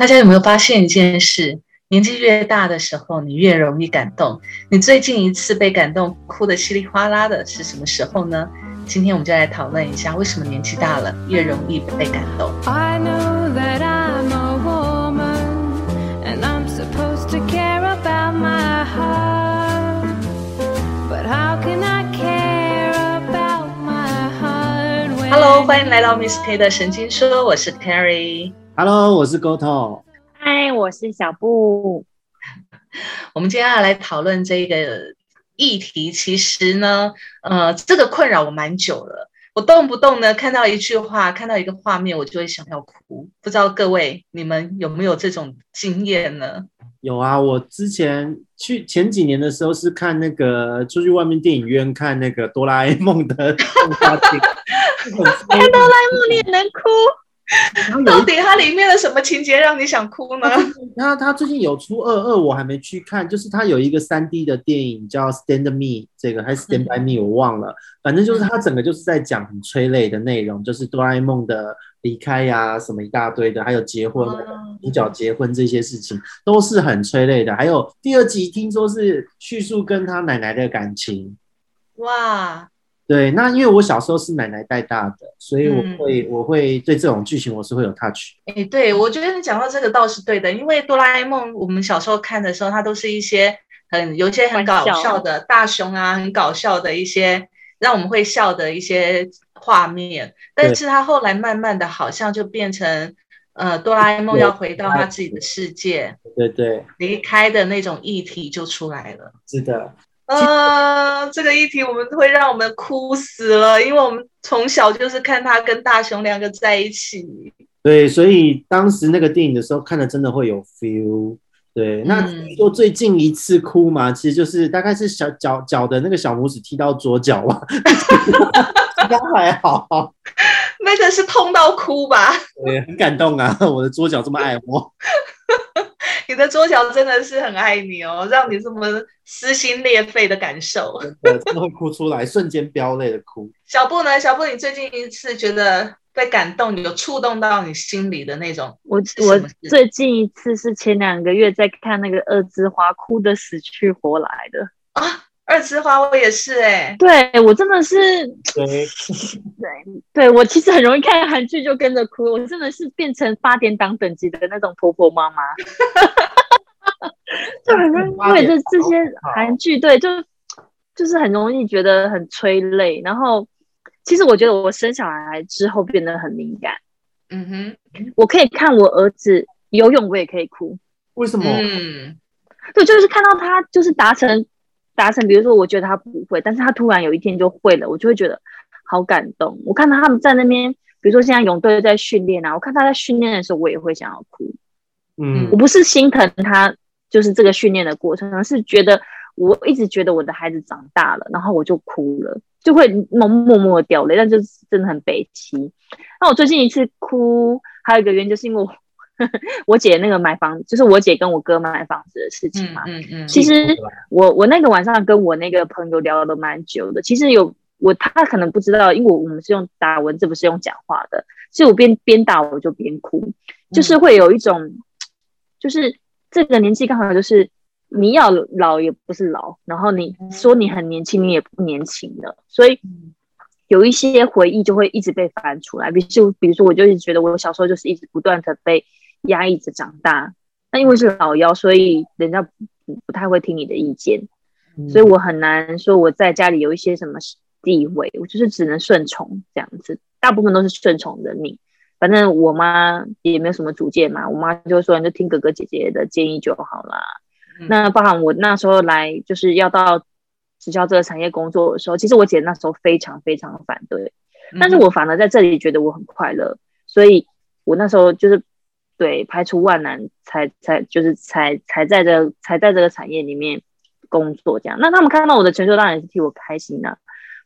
大家有没有发现一件事？年纪越大的时候，你越容易感动。你最近一次被感动哭得稀里哗啦的是什么时候呢？今天我们就来讨论一下，为什么年纪大了越容易被感动。Hello，欢迎来到 Miss K 的神经说，我是 Carrie。Hello，我是 GoTo。嗨，我是小布。我们接下来讨论这个议题，其实呢，呃，这个困扰我蛮久了。我动不动呢看到一句话，看到一个画面，我就会想要哭。不知道各位你们有没有这种经验呢？有啊，我之前去前几年的时候是看那个出去外面电影院看那个哆啦 A 梦的动画片，看哆啦 A 梦你也能哭。到底它里面的什么情节让你想哭呢？他他最近有出二二，我还没去看。就是他有一个三 D 的电影叫《Stand Me》，这个还是《Stand by Me》，我忘了。反正就是他整个就是在讲很催泪的内容，就是哆啦 A 梦的离开呀，什么一大堆的，还有结婚，主角结婚这些事情都是很催泪的。还有第二集听说是叙述跟他奶奶的感情，哇。对，那因为我小时候是奶奶带大的，所以我会我会对这种剧情我是会有 touch。哎，对，我觉得你讲到这个倒是对的，因为哆啦 A 梦我们小时候看的时候，它都是一些很有一些很搞笑的大熊啊，很搞笑的一些让我们会笑的一些画面。但是它后来慢慢的好像就变成呃哆啦 A 梦要回到他自己的世界，对对，离开的那种议题就出来了。是的。啊，这个议题我们会让我们哭死了，因为我们从小就是看他跟大雄两个在一起。对，所以当时那个电影的时候看的真的会有 feel。对，那说最近一次哭嘛，其实就是大概是小脚脚的那个小拇指踢到左脚吧，应该还好。那个是痛到哭吧？对，很感动啊，我的左脚这么爱我。你的桌角真的是很爱你哦，让你这么撕心裂肺的感受，真的会哭出来，瞬间飙泪的哭。小布呢？小布，你最近一次觉得被感动，有触动到你心里的那种？我我最近一次是前两个月在看那个二之花，哭的死去活来的啊。二次花，我也是哎，对我真的是，对对对，我其实很容易看韩剧就跟着哭，我真的是变成八点档等级的那种婆婆妈妈，就很容易因为这这些韩剧，对，就就是很容易觉得很催泪。然后，其实我觉得我生小孩之后变得很敏感，嗯哼，我可以看我儿子游泳，我也可以哭，为什么？嗯，对，就是看到他就是达成。达成，比如说，我觉得他不会，但是他突然有一天就会了，我就会觉得好感动。我看到他们在那边，比如说现在泳队在训练啊，我看他在训练的时候，我也会想要哭。嗯，我不是心疼他，就是这个训练的过程，而是觉得我一直觉得我的孩子长大了，然后我就哭了，就会默默默掉泪，但就是真的很悲戚。那我最近一次哭，还有一个原因就是因为我。我姐那个买房，就是我姐跟我哥买房子的事情嘛。嗯嗯。其实我我那个晚上跟我那个朋友聊了蛮久的。其实有我他可能不知道，因为我我们是用打文字，不是用讲话的。所以我边边打我就边哭，就是会有一种，就是这个年纪刚好就是你要老也不是老，然后你说你很年轻，你也不年轻了，所以有一些回忆就会一直被翻出来。比如比如说，我就是觉得我小时候就是一直不断的被。压抑着长大，那因为是老幺，所以人家不不太会听你的意见，所以我很难说我在家里有一些什么地位，我就是只能顺从这样子，大部分都是顺从的命。反正我妈也没有什么主见嘛，我妈就说你就听哥哥姐姐的建议就好啦。那包含我那时候来就是要到直销这个产业工作的时候，其实我姐那时候非常非常反对，但是我反而在这里觉得我很快乐，所以我那时候就是。对，排除万难才才就是才才在这才在这个产业里面工作这样。那他们看到我的成就，当然是替我开心的。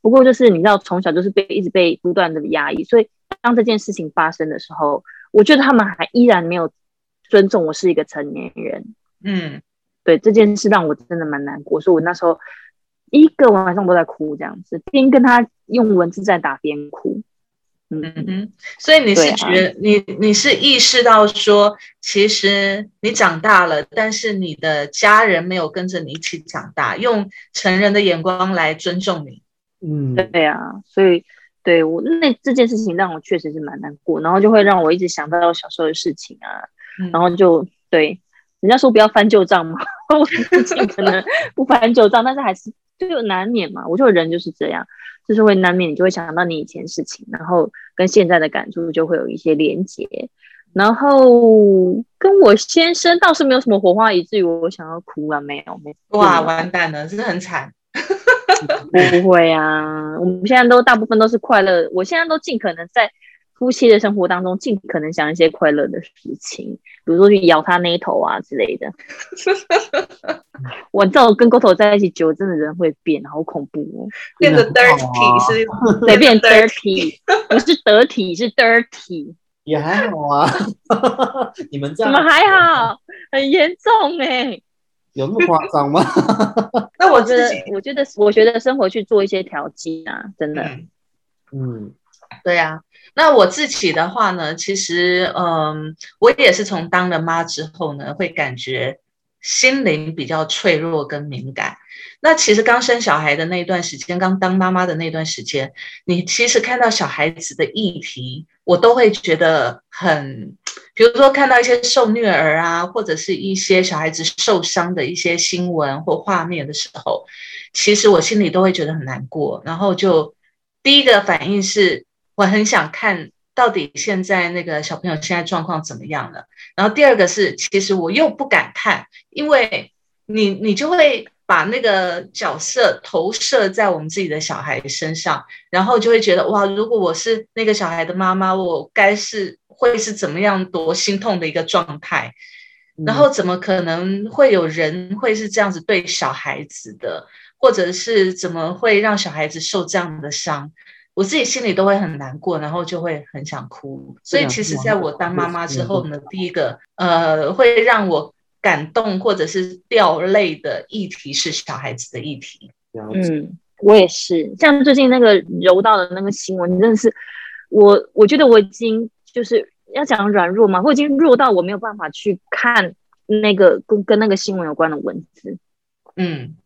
不过就是你知道，从小就是被一直被不断的压抑，所以当这件事情发生的时候，我觉得他们还依然没有尊重我是一个成年人。嗯，对这件事让我真的蛮难过，所以我那时候一个晚上都在哭，这样子边跟他用文字在打边哭。嗯。哼，所以你是觉你你是意识到说，其实你长大了，但是你的家人没有跟着你一起长大，用成人的眼光来尊重你。嗯，对啊，所以对我那这件事情让我确实是蛮难过，然后就会让我一直想到小时候的事情啊，然后就对人家说不要翻旧账嘛，我尽可能不翻旧账，但是还是就难免嘛，我觉得人就是这样。就是会难免，你就会想到你以前事情，然后跟现在的感触就会有一些连结，然后跟我先生倒是没有什么火花，以至于我想要哭了，没有，没哇，完蛋了，真的很惨。不会啊，我们现在都大部分都是快乐，我现在都尽可能在。夫妻的生活当中，尽可能想一些快乐的事情，比如说去咬他那一头啊之类的。我这种跟狗头在一起久，真的人会变，好恐怖哦！变得 dirty 是，对，变 dirty，不是得体，是 dirty。也还好啊，你们这样怎么还好？很严重哎，有那么夸张吗？那我觉得，我觉得，我觉得生活去做一些调剂啊，真的，嗯。对呀，那我自己的话呢，其实，嗯，我也是从当了妈之后呢，会感觉心灵比较脆弱跟敏感。那其实刚生小孩的那段时间，刚当妈妈的那段时间，你其实看到小孩子的议题，我都会觉得很，比如说看到一些受虐儿啊，或者是一些小孩子受伤的一些新闻或画面的时候，其实我心里都会觉得很难过，然后就第一个反应是。我很想看到底现在那个小朋友现在状况怎么样了。然后第二个是，其实我又不敢看，因为你你就会把那个角色投射在我们自己的小孩身上，然后就会觉得哇，如果我是那个小孩的妈妈，我该是会是怎么样多心痛的一个状态？然后怎么可能会有人会是这样子对小孩子的，或者是怎么会让小孩子受这样的伤？我自己心里都会很难过，然后就会很想哭。所以其实，在我当妈妈之后呢，第一个呃，会让我感动或者是掉泪的议题是小孩子的议题。嗯，我也是。像最近那个柔道的那个新闻，真的是我，我觉得我已经就是要讲软弱嘛，我已经弱到我没有办法去看那个跟跟那个新闻有关的文字。嗯，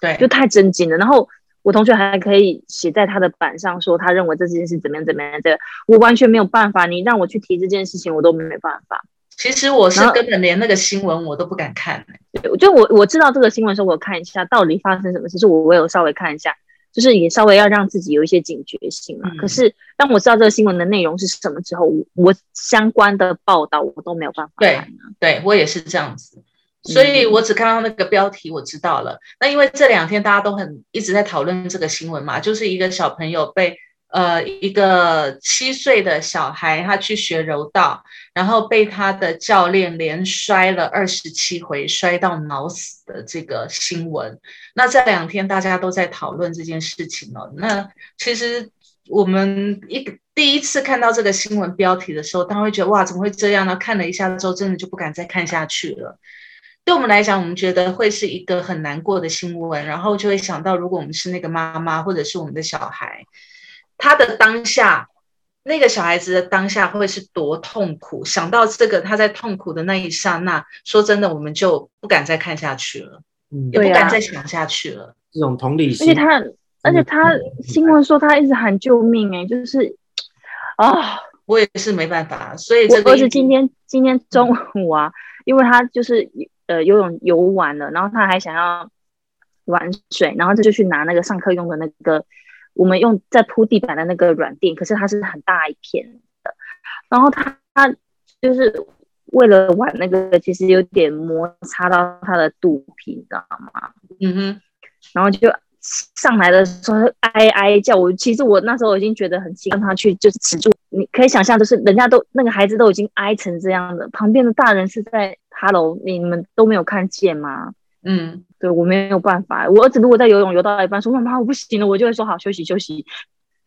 对，就太震惊了。然后。我同学还可以写在他的板上说，他认为这件事怎么样怎么样的，我完全没有办法。你让我去提这件事情，我都没办法。其实我是根本连那个新闻我都不敢看。对，就我我知道这个新闻时候，我看一下到底发生什么事，是我我有稍微看一下，就是也稍微要让自己有一些警觉性嘛。可是当我知道这个新闻的内容是什么之后，我相关的报道我都没有办法看。对，对我也是这样子。所以我只看到那个标题，我知道了。那因为这两天大家都很一直在讨论这个新闻嘛，就是一个小朋友被呃一个七岁的小孩，他去学柔道，然后被他的教练连摔了二十七回，摔到脑死的这个新闻。那这两天大家都在讨论这件事情哦。那其实我们一第一次看到这个新闻标题的时候，大家会觉得哇，怎么会这样呢？看了一下之后，真的就不敢再看下去了。对我们来讲，我们觉得会是一个很难过的新闻，然后就会想到，如果我们是那个妈妈，或者是我们的小孩，他的当下，那个小孩子的当下会是多痛苦。想到这个，他在痛苦的那一刹那，说真的，我们就不敢再看下去了，也不敢再想下去了。这种同理心，而且他，而且他新闻说他一直喊救命，哎，就是啊，我也是没办法，所以这个是今天今天中午啊，因为他就是。呃，游泳游完了，然后他还想要玩水，然后他就去拿那个上课用的那个我们用在铺地板的那个软垫，可是它是很大一片的，然后他他就是为了玩那个，其实有点摩擦到他的肚皮，你知道吗？嗯哼，然后就上来的时候哀哀叫，我其实我那时候已经觉得很气，让他去就是止住，你可以想象，就是人家都那个孩子都已经哀成这样的，旁边的大人是在。Hello，你们都没有看见吗？嗯，对我没有办法。我儿子如果在游泳游到一半说妈妈我不行了，我就会说好休息休息。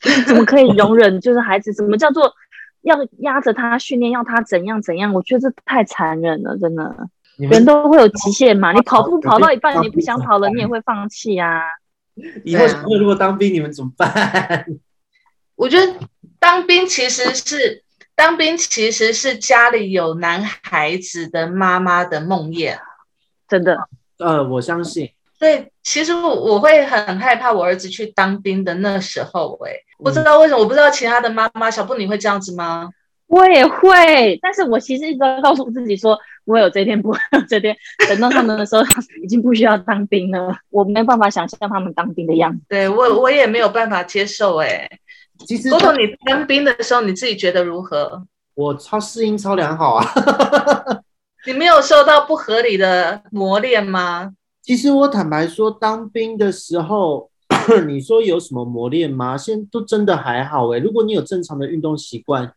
怎么可以容忍？就是孩子怎么叫做 要压着他训练，要他怎样怎样？我觉得这太残忍了，真的。人都会有极限嘛，你跑步跑到一半你不想跑了，你也会放弃呀。以后如果当兵，你们怎么办？我觉得当兵其实是当兵其实是家里有男孩子的妈妈的梦魇，真的。呃，我相信。对，其实我我会很害怕我儿子去当兵的那时候，哎，不知道为什么，我不知道其他的妈妈小布你会这样子吗？我也会，但是我其实一直在告诉自己说，我有这天，不会有这天。等到他们的时候，已经不需要当兵了，我没办法想象他们当兵的样子。对我，我也没有办法接受。哎，其实，多多，你当兵的时候，你自己觉得如何？我超适应，超良好啊。你没有受到不合理的磨练吗？其实我坦白说，当兵的时候，你说有什么磨练吗？现在都真的还好哎。如果你有正常的运动习惯，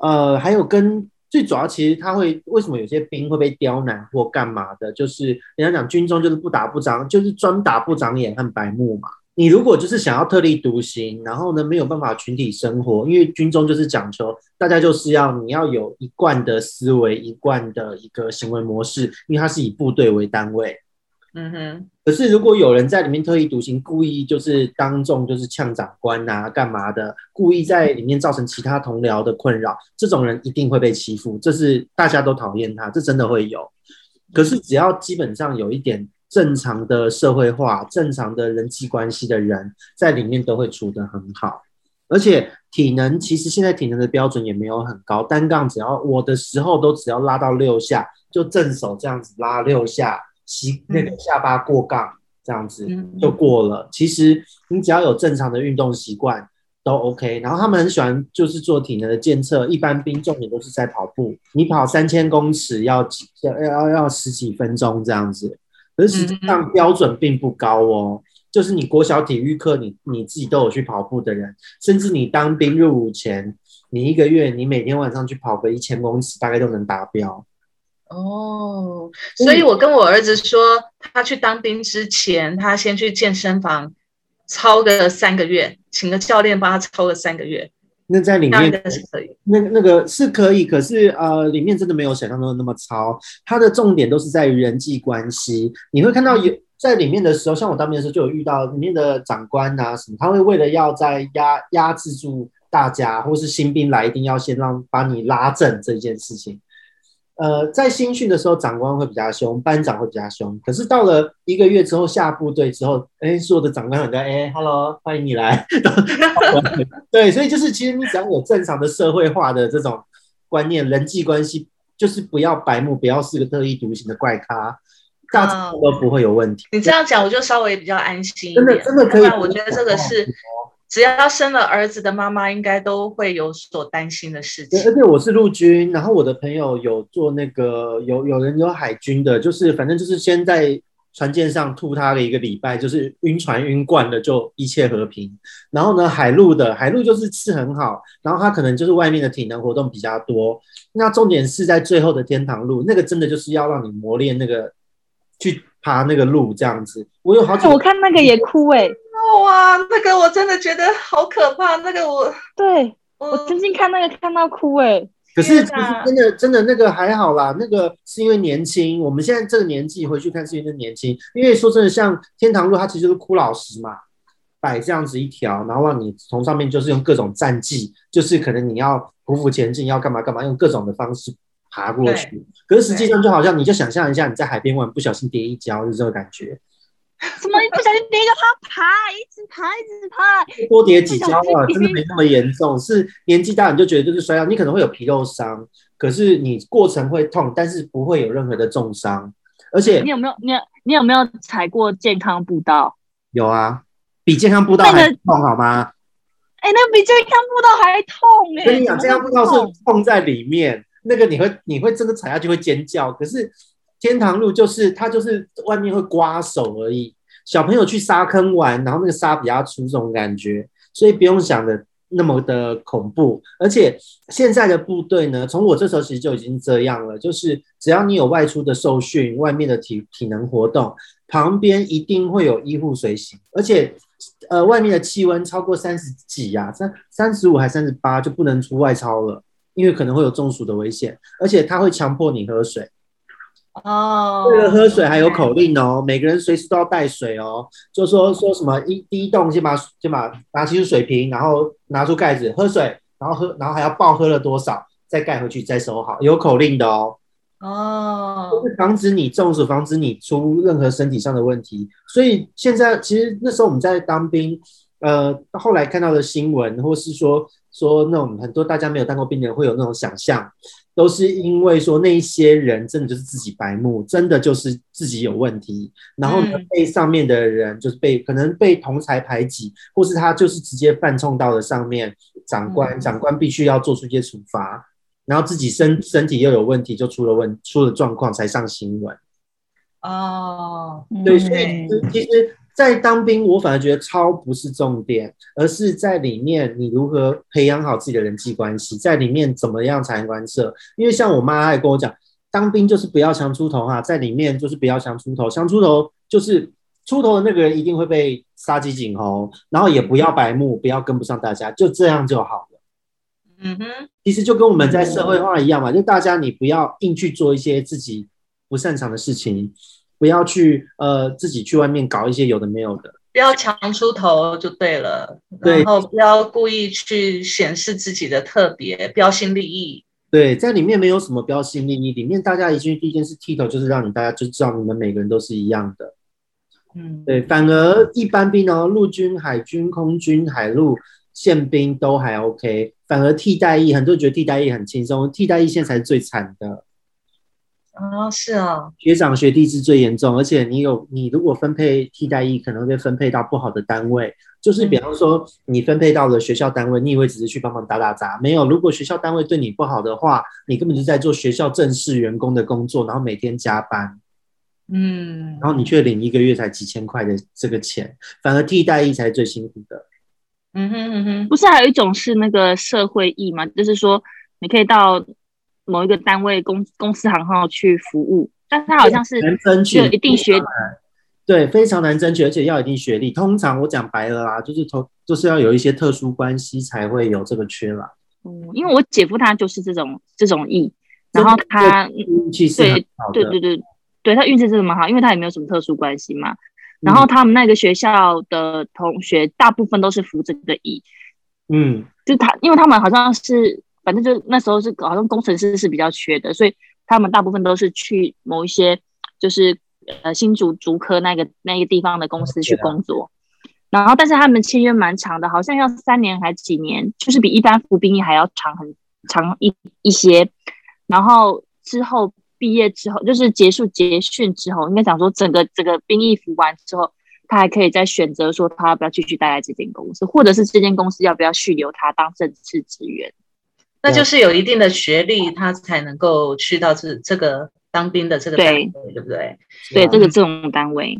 呃，还有跟最主要，其实他会为什么有些兵会被刁难或干嘛的？就是人家讲军中就是不打不长，就是专打不长眼和白目嘛。你如果就是想要特立独行，然后呢没有办法群体生活，因为军中就是讲求大家就是要你要有一贯的思维，一贯的一个行为模式，因为它是以部队为单位。嗯哼，可是如果有人在里面特立独行，故意就是当众就是呛长官啊，干嘛的，故意在里面造成其他同僚的困扰，这种人一定会被欺负，这是大家都讨厌他，这真的会有。可是只要基本上有一点正常的社会化、正常的人际关系的人，在里面都会处得很好。而且体能其实现在体能的标准也没有很高，单杠只要我的时候都只要拉到六下，就正手这样子拉六下。膝那个下巴过杠这样子就过了。其实你只要有正常的运动习惯都 OK。然后他们很喜欢就是做体能的监测，一般兵重点都是在跑步。你跑三千公尺要要要要十几分钟这样子，可是实际上标准并不高哦。就是你国小体育课，你你自己都有去跑步的人，甚至你当兵入伍前，你一个月你每天晚上去跑个一千公尺，大概都能达标。哦，所以我跟我儿子说，他去当兵之前，他先去健身房操个三个月，请个教练帮他操个三个月。那在里面那那个是可以，可是呃，里面真的没有想象中的那么糙。它的重点都是在于人际关系。你会看到有在里面的时候，像我当兵的时候就有遇到里面的长官啊什么，他会为了要在压压制住大家，或是新兵来，一定要先让把你拉正这件事情。呃，在新训的时候，长官会比较凶，班长会比较凶。可是到了一个月之后，下部队之后，哎，所有的长官很多，哎，hello，欢迎你来。对，所以就是其实你只要有正常的社会化的这种观念，人际关系，就是不要白目，不要是个特立独行的怪咖，大家都不会有问题。你这样讲，我就稍微比较安心。真的，真的可以。我觉得这个是。只要生了儿子的妈妈，应该都会有所担心的事情。而且我是陆军，然后我的朋友有做那个，有有人有海军的，就是反正就是先在船舰上吐他了一个礼拜，就是晕船晕惯了就一切和平。然后呢，海陆的海陆就是吃很好，然后他可能就是外面的体能活动比较多。那重点是在最后的天堂路，那个真的就是要让你磨练那个去爬那个路这样子。我有好几，我看那个也哭哎。哇，那个我真的觉得好可怕。那个我对我曾经看那个看到哭哎。可是其实真的真的那个还好啦，那个是因为年轻。我们现在这个年纪回去看是因为年轻。因为说真的，像天堂路，它其实就是枯老石嘛，摆这样子一条，然后让你从上面就是用各种战绩，就是可能你要匍匐前进，要干嘛干嘛，用各种的方式爬过去。可是实际上就好像你就想象一下，你在海边玩，不小心跌一跤，就这个感觉。怎么一不小心跌一个他爬，一直爬，一直爬，多跌几跤啊，真的没那么严重。是年纪大你就觉得就是摔跤，你可能会有皮肉伤，可是你过程会痛，但是不会有任何的重伤。而且你有没有你你有没有踩过健康步道？有啊，比健康步道还痛好吗？哎，那比健康步道还痛哎！跟你讲，健康步道是痛在里面，那个你会你会真的踩下去会尖叫，可是。天堂路就是它，就是外面会刮手而已。小朋友去沙坑玩，然后那个沙比较粗，这种感觉，所以不用想的那么的恐怖。而且现在的部队呢，从我这时候其实就已经这样了，就是只要你有外出的受训，外面的体体能活动，旁边一定会有医护随行。而且，呃，外面的气温超过三十几呀，三三十五还三十八就不能出外操了，因为可能会有中暑的危险。而且他会强迫你喝水。哦，为了喝水还有口令哦，每个人随时都要带水哦。就说说什么一第一动先把先把拿起水瓶，然后拿出盖子喝水，然后喝然后还要报喝了多少，再盖回去再收好，有口令的哦。哦，就是防止你中暑，防止你出任何身体上的问题。所以现在其实那时候我们在当兵，呃，后来看到的新闻，或是说说那种很多大家没有当过兵的人会有那种想象。都是因为说那一些人真的就是自己白目，真的就是自己有问题，然后呢被上面的人就是被可能被同才排挤，或是他就是直接犯冲到了上面长官，长官必须要做出一些处罚，然后自己身身体又有问题，就出了问出了状况才上新闻。哦，对，所以其实。在当兵，我反而觉得超不是重点，而是在里面你如何培养好自己的人际关系，在里面怎么样才能关涉？因为像我妈也跟我讲，当兵就是不要强出头哈，在里面就是不要强出头，强出头就是出头的那个人一定会被杀鸡儆猴，然后也不要白目，不要跟不上大家，就这样就好了。嗯哼，其实就跟我们在社会化一样嘛，就大家你不要硬去做一些自己不擅长的事情。不要去呃自己去外面搞一些有的没有的，不要强出头就对了。对，然后不要故意去显示自己的特别标新立异。对，在里面没有什么标新立异，里面大家一进去第一件事剃头就是让你大家就知道你们每个人都是一样的。嗯，对，反而一般兵哦，陆军、海军、空军、海陆宪兵都还 OK，反而替代役很多人觉得替代役很轻松，替代役现在才是最惨的。哦，是啊，学长学弟制最严重，而且你有你如果分配替代役，可能会被分配到不好的单位。就是比方说，你分配到了学校单位，你以为只是去帮忙打打杂，没有。如果学校单位对你不好的话，你根本就在做学校正式员工的工作，然后每天加班，嗯，然后你却领一个月才几千块的这个钱，反而替代役才是最辛苦的。嗯哼嗯哼，不是还有一种是那个社会役吗？就是说你可以到。某一个单位公公司行号去服务，但他好像是难争取，一定学对，非常难争取，而且要一定学历。通常我讲白了啦，就是从就是要有一些特殊关系才会有这个缺啦。嗯，因为我姐夫他就是这种这种意，然后他运气是对对对对对，他运气真的蛮好，因为他也没有什么特殊关系嘛。然后他们那个学校的同学大部分都是服这个艺，嗯，就他，因为他们好像是。反正就那时候是好像工程师是比较缺的，所以他们大部分都是去某一些就是呃新竹竹科那个那个地方的公司去工作。然后，但是他们签约蛮长的，好像要三年还几年，就是比一般服兵役还要长很长一一些。然后之后毕业之后，就是结束结训之后，应该讲说整个这个兵役服完之后，他还可以再选择说他要不要继续待在这间公司，或者是这间公司要不要续留他当正式职员。那就是有一定的学历，他才能够去到这这个当兵的这个单位，对不对？对，这个这种单位。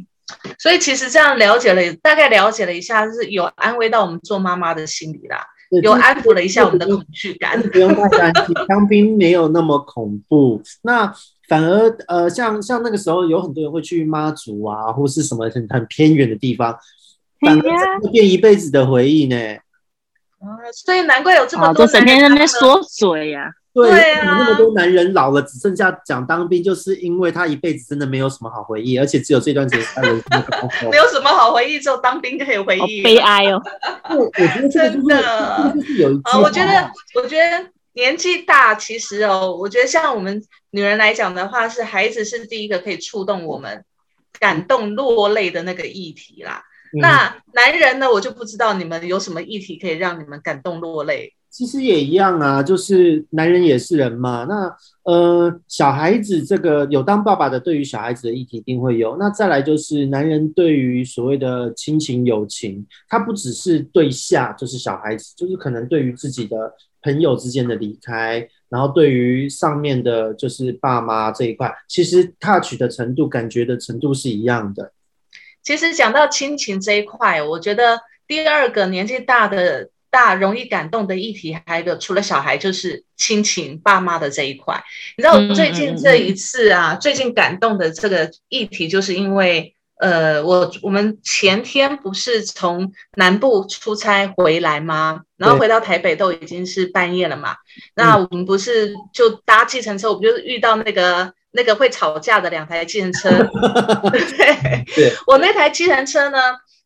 所以其实这样了解了，大概了解了一下，是有安慰到我们做妈妈的心理啦，有安抚了一下我们的恐惧感。不用太担心，当兵没有那么恐怖。那反而呃，像像那个时候，有很多人会去妈祖啊，或是什么很很偏远的地方，反而会变一辈子的回忆呢。所以难怪有这么多，整天在那边说嘴呀。对啊，那么多男人老了只剩下讲当兵，就是因为他一辈子真的没有什么好回忆，而且只有这段时间 没有什么好回忆，只有当兵可以回忆。悲哀哦。我觉得真的就是有一啊，我觉得我觉得年纪大，其实哦，我觉得像我们女人来讲的话，是孩子是第一个可以触动我们感动落泪的那个议题啦。那男人呢？我就不知道你们有什么议题可以让你们感动落泪。其实也一样啊，就是男人也是人嘛。那呃，小孩子这个有当爸爸的，对于小孩子的议题一定会有。那再来就是男人对于所谓的亲情友情，他不只是对下，就是小孩子，就是可能对于自己的朋友之间的离开，然后对于上面的，就是爸妈这一块，其实 touch 的程度、感觉的程度是一样的。其实讲到亲情这一块，我觉得第二个年纪大的大容易感动的议题，还有一个除了小孩就是亲情爸妈的这一块。你知道最近这一次啊，最近感动的这个议题，就是因为呃，我我们前天不是从南部出差回来吗？然后回到台北都已经是半夜了嘛。那我们不是就搭计程车，我们就遇到那个。那个会吵架的两台计程车。对，对我那台计程车呢，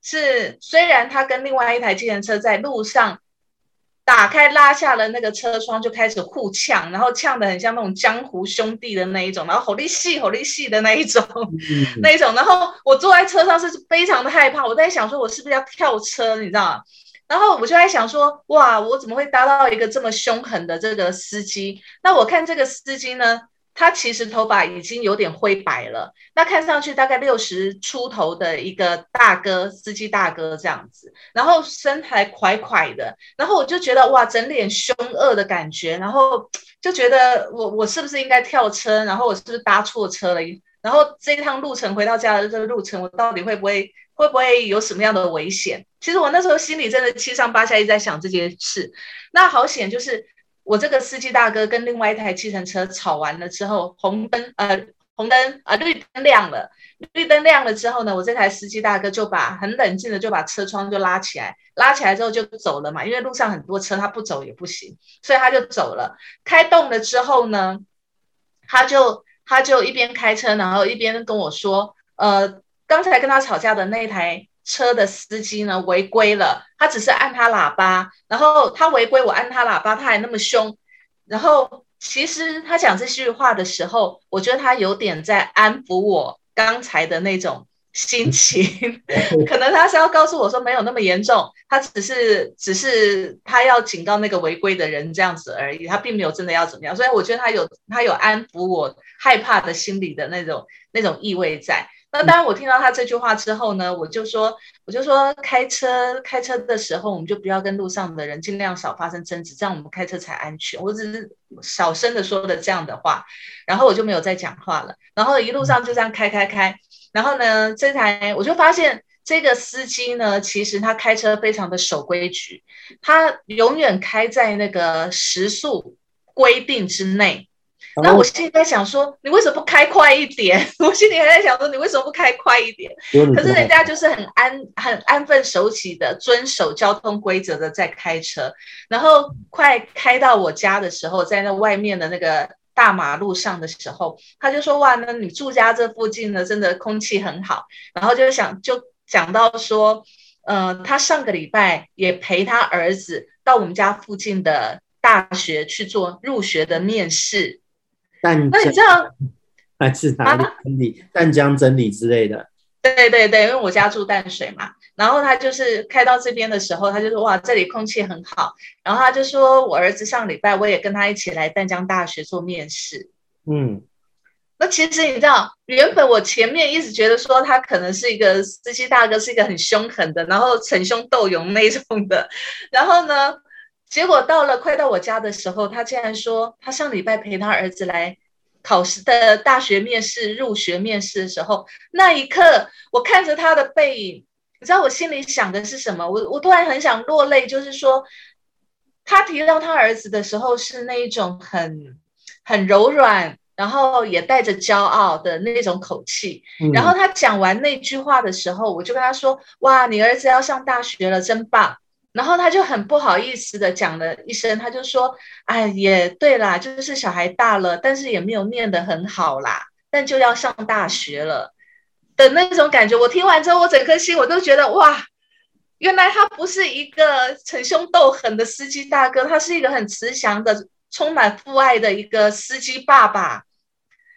是虽然它跟另外一台计程车在路上打开拉下了那个车窗，就开始互呛，然后呛的很像那种江湖兄弟的那一种，然后吼力细吼力细的那一种，嗯那一种。然后我坐在车上是非常的害怕，我在想说，我是不是要跳车，你知道吗？然后我就在想说，哇，我怎么会搭到一个这么凶狠的这个司机？那我看这个司机呢，他其实头发已经有点灰白了，那看上去大概六十出头的一个大哥，司机大哥这样子，然后身材快快的，然后我就觉得哇，整脸凶恶的感觉，然后就觉得我我是不是应该跳车？然后我是不是搭错车了？然后这一趟路程回到家的这个路程，我到底会不会会不会有什么样的危险？其实我那时候心里真的七上八下，一直在想这件事。那好险，就是我这个司机大哥跟另外一台计程车吵完了之后，红灯呃红灯啊、绿灯亮了，绿灯亮了之后呢，我这台司机大哥就把很冷静的就把车窗就拉起来，拉起来之后就走了嘛，因为路上很多车，他不走也不行，所以他就走了。开动了之后呢，他就他就一边开车，然后一边跟我说，呃，刚才跟他吵架的那台车的司机呢违规了，他只是按他喇叭，然后他违规，我按他喇叭，他还那么凶，然后其实他讲这句话的时候，我觉得他有点在安抚我刚才的那种心情，可能他是要告诉我说没有那么严重，他只是只是他要警告那个违规的人这样子而已，他并没有真的要怎么样，所以我觉得他有他有安抚我害怕的心理的那种那种意味在。那当然，我听到他这句话之后呢，我就说，我就说，开车开车的时候，我们就不要跟路上的人尽量少发生争执，这样我们开车才安全。我只是小声的说的这样的话，然后我就没有再讲话了。然后一路上就这样开开开，然后呢，这台我就发现这个司机呢，其实他开车非常的守规矩，他永远开在那个时速规定之内。那我心里在想说，你为什么不开快一点？我心里还在想说，你为什么不开快一点？可是人家就是很安、很安分守己的遵守交通规则的在开车，然后快开到我家的时候，在那外面的那个大马路上的时候，他就说：“哇，那你住家这附近呢，真的空气很好。”然后就想就讲到说，呃，他上个礼拜也陪他儿子到我们家附近的大学去做入学的面试。淡那你知道 还是哪里真理、淡江真理之类的？对对对，因为我家住淡水嘛，然后他就是开到这边的时候，他就说哇，这里空气很好。然后他就说我儿子上礼拜我也跟他一起来淡江大学做面试。嗯，那其实你知道，原本我前面一直觉得说他可能是一个司机大哥，是一个很凶狠的，然后逞凶斗勇那种的。然后呢，结果到了快到我家的时候，他竟然说他上礼拜陪他儿子来。考试的大学面试、入学面试的时候，那一刻，我看着他的背影，你知道我心里想的是什么？我我突然很想落泪，就是说，他提到他儿子的时候是那一种很很柔软，然后也带着骄傲的那种口气。然后他讲完那句话的时候，我就跟他说：“哇，你儿子要上大学了，真棒。”然后他就很不好意思的讲了一声，他就说：“哎，也对啦，就是小孩大了，但是也没有念得很好啦，但就要上大学了的那种感觉。”我听完之后，我整颗心我都觉得哇，原来他不是一个逞凶斗狠的司机大哥，他是一个很慈祥的、充满父爱的一个司机爸爸。啊、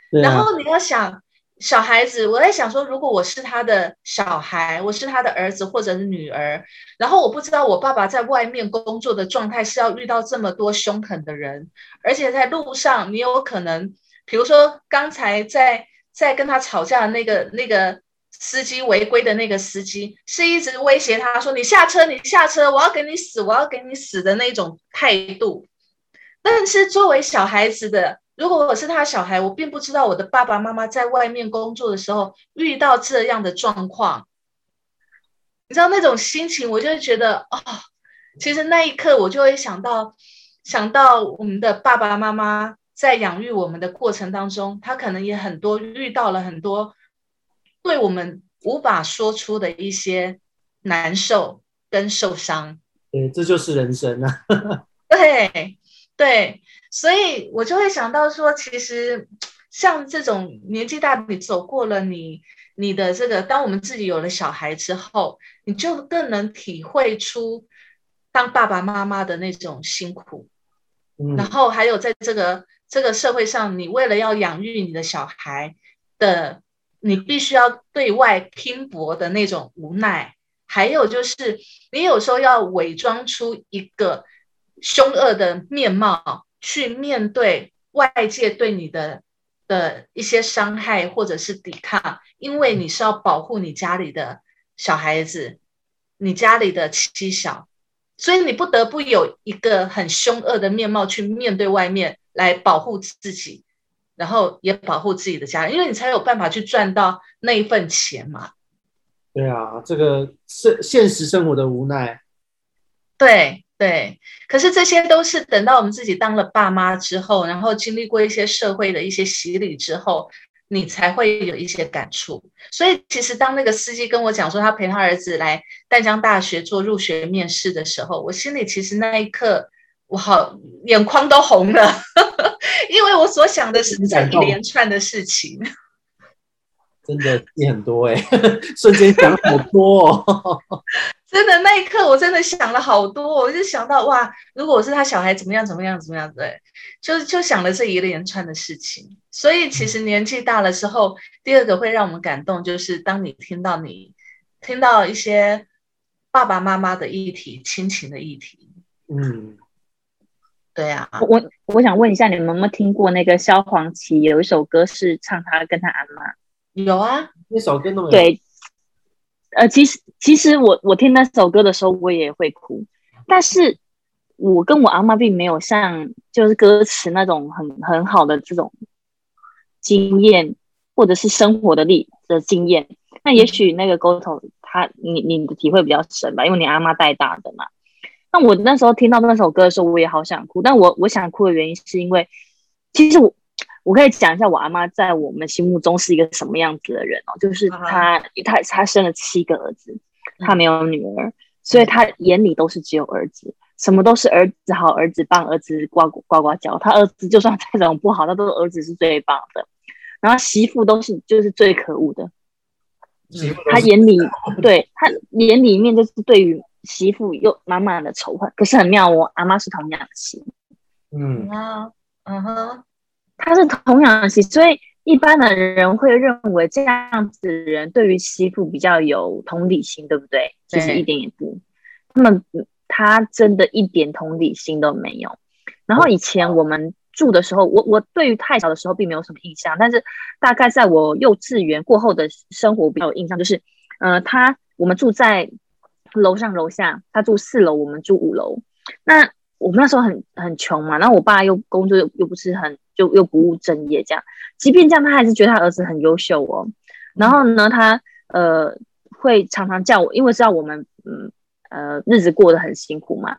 然后你要想。小孩子，我在想说，如果我是他的小孩，我是他的儿子或者是女儿，然后我不知道我爸爸在外面工作的状态是要遇到这么多凶狠的人，而且在路上你有可能，比如说刚才在在跟他吵架的那个那个司机违规的那个司机，是一直威胁他说：“你下车，你下车，我要给你死，我要给你死的那种态度。”但是作为小孩子的。如果我是他小孩，我并不知道我的爸爸妈妈在外面工作的时候遇到这样的状况，你知道那种心情，我就会觉得哦，其实那一刻我就会想到，想到我们的爸爸妈妈在养育我们的过程当中，他可能也很多遇到了很多对我们无法说出的一些难受跟受伤。对，这就是人生啊。对 对。所以我就会想到说，其实像这种年纪大，你走过了你你的这个，当我们自己有了小孩之后，你就更能体会出当爸爸妈妈的那种辛苦。然后还有在这个这个社会上，你为了要养育你的小孩的，你必须要对外拼搏的那种无奈，还有就是你有时候要伪装出一个凶恶的面貌去面对外界对你的的一些伤害或者是抵抗，因为你是要保护你家里的小孩子，你家里的妻小。所以你不得不有一个很凶恶的面貌去面对外面，来保护自己，然后也保护自己的家人，因为你才有办法去赚到那一份钱嘛。对啊，这个是现实生活的无奈。对对，可是这些都是等到我们自己当了爸妈之后，然后经历过一些社会的一些洗礼之后。你才会有一些感触，所以其实当那个司机跟我讲说他陪他儿子来淡江大学做入学面试的时候，我心里其实那一刻我好眼眶都红了，因为我所想的是这一连串的事情。真的也很多哎，瞬间想好多哦。真的那一刻，我真的想了好多，我就想到哇，如果我是他小孩，怎么样怎么样怎么样？对，就就想了这一连串的事情。所以其实年纪大了之后，第二个会让我们感动，就是当你听到你听到一些爸爸妈妈的议题、亲情的议题。嗯，对呀。我我想问一下，你们有没有听过那个萧煌奇有一首歌是唱他跟他阿妈？有啊，那首歌那么对，呃，其实其实我我听那首歌的时候，我也会哭，但是我跟我阿妈并没有像就是歌词那种很很好的这种经验，或者是生活的历的经验。那也许那个沟通，他你你的体会比较深吧，因为你阿妈带大的嘛。那我那时候听到那首歌的时候，我也好想哭，但我我想哭的原因是因为，其实我。我可以讲一下我阿妈在我们心目中是一个什么样子的人哦，就是她她她生了七个儿子，她没有女儿，所以她眼里都是只有儿子，什么都是儿子好，儿子棒，儿子呱呱呱呱叫，她儿子就算再怎么不好，他都是儿子是最棒的，然后媳妇都是就是最可恶的，他眼里对他眼里面就是对于媳妇又满满的仇恨，可是很妙，我阿妈是同样的心，嗯。啊嗯哼。他是同样的心，所以一般的人会认为这样子的人对于媳妇比较有同理心，对不对？其实一点也不，他们他真的一点同理心都没有。然后以前我们住的时候，我我对于太小的时候并没有什么印象，但是大概在我幼稚园过后的生活比较有印象，就是呃，他我们住在楼上楼下，他住四楼，我们住五楼。那我们那时候很很穷嘛，然后我爸又工作又又不是很。就又不务正业，这样，即便这样，他还是觉得他儿子很优秀哦。然后呢，他呃会常常叫我，因为知道我们嗯呃日子过得很辛苦嘛，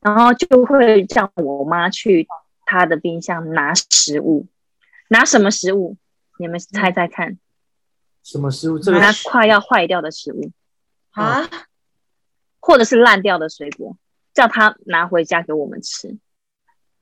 然后就会叫我妈去他的冰箱拿食物，拿什么食物？你们猜猜看？什么食物？拿快要坏掉的食物啊，或者是烂掉的水果，叫他拿回家给我们吃。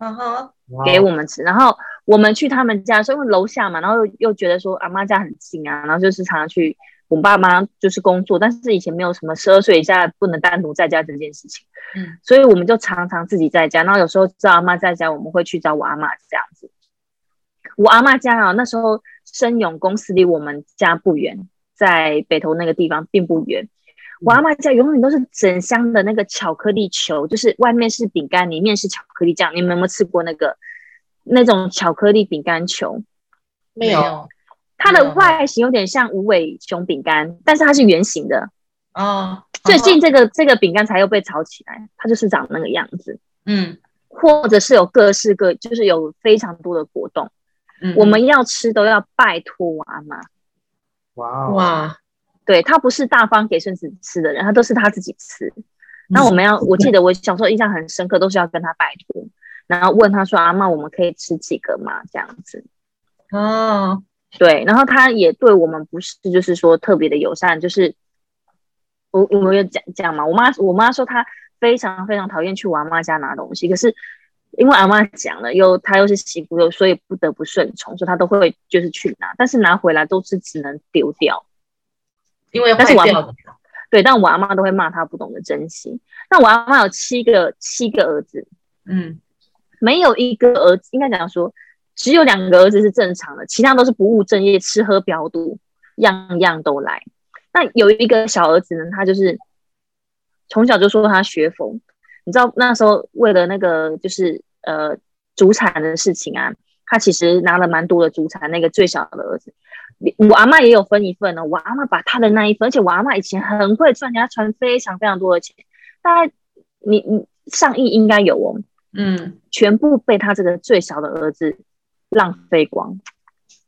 嗯哼。给我们吃，然后我们去他们家，所以楼下嘛，然后又又觉得说阿妈家很近啊，然后就是常常去我爸妈就是工作，但是以前没有什么十二岁以下不能单独在家这件事情，嗯，所以我们就常常自己在家，然后有时候知道阿妈在家，我们会去找我阿妈这样子。我阿妈家啊，那时候生勇公司离我们家不远，在北投那个地方并不远。我阿妈家永远都是整箱的那个巧克力球，就是外面是饼干，里面是巧克力酱。你们有没有吃过那个那种巧克力饼干球？没有，它的外形有点像无尾熊饼干，但是它是圆形的。哦，最近这个这个饼干才又被炒起来，它就是长那个样子。嗯，或者是有各式各，就是有非常多的果冻。嗯，我们要吃都要拜托我阿妈。哇哇。对他不是大方给孙子吃的人，他都是他自己吃。那我们要，我记得我小时候印象很深刻，都是要跟他拜托，然后问他说：“阿妈，我们可以吃几个吗？”这样子。哦，对，然后他也对我们不是就是说特别的友善，就是我我有讲讲嘛，我妈我妈说她非常非常讨厌去我阿妈家拿东西，可是因为阿妈讲了，又她又是媳妇，又所以不得不顺从，所以她都会就是去拿，但是拿回来都是只能丢掉，因为但是我坏掉的。对，但我阿妈都会骂他不懂得珍惜。那我阿妈有七个七个儿子，嗯没有一个儿子，应该讲说只有两个儿子是正常的，其他都是不务正业、吃喝嫖赌，样样都来。那有一个小儿子呢，他就是从小就说他学佛，你知道那时候为了那个就是呃祖产的事情啊，他其实拿了蛮多的祖产。那个最小的儿子，我阿妈也有分一份呢。我阿妈把她的那一份，而且我阿妈以前很会赚，人家赚非常非常多的钱，大概你你上亿应该有哦。嗯全部被他这个最小的儿子浪费光。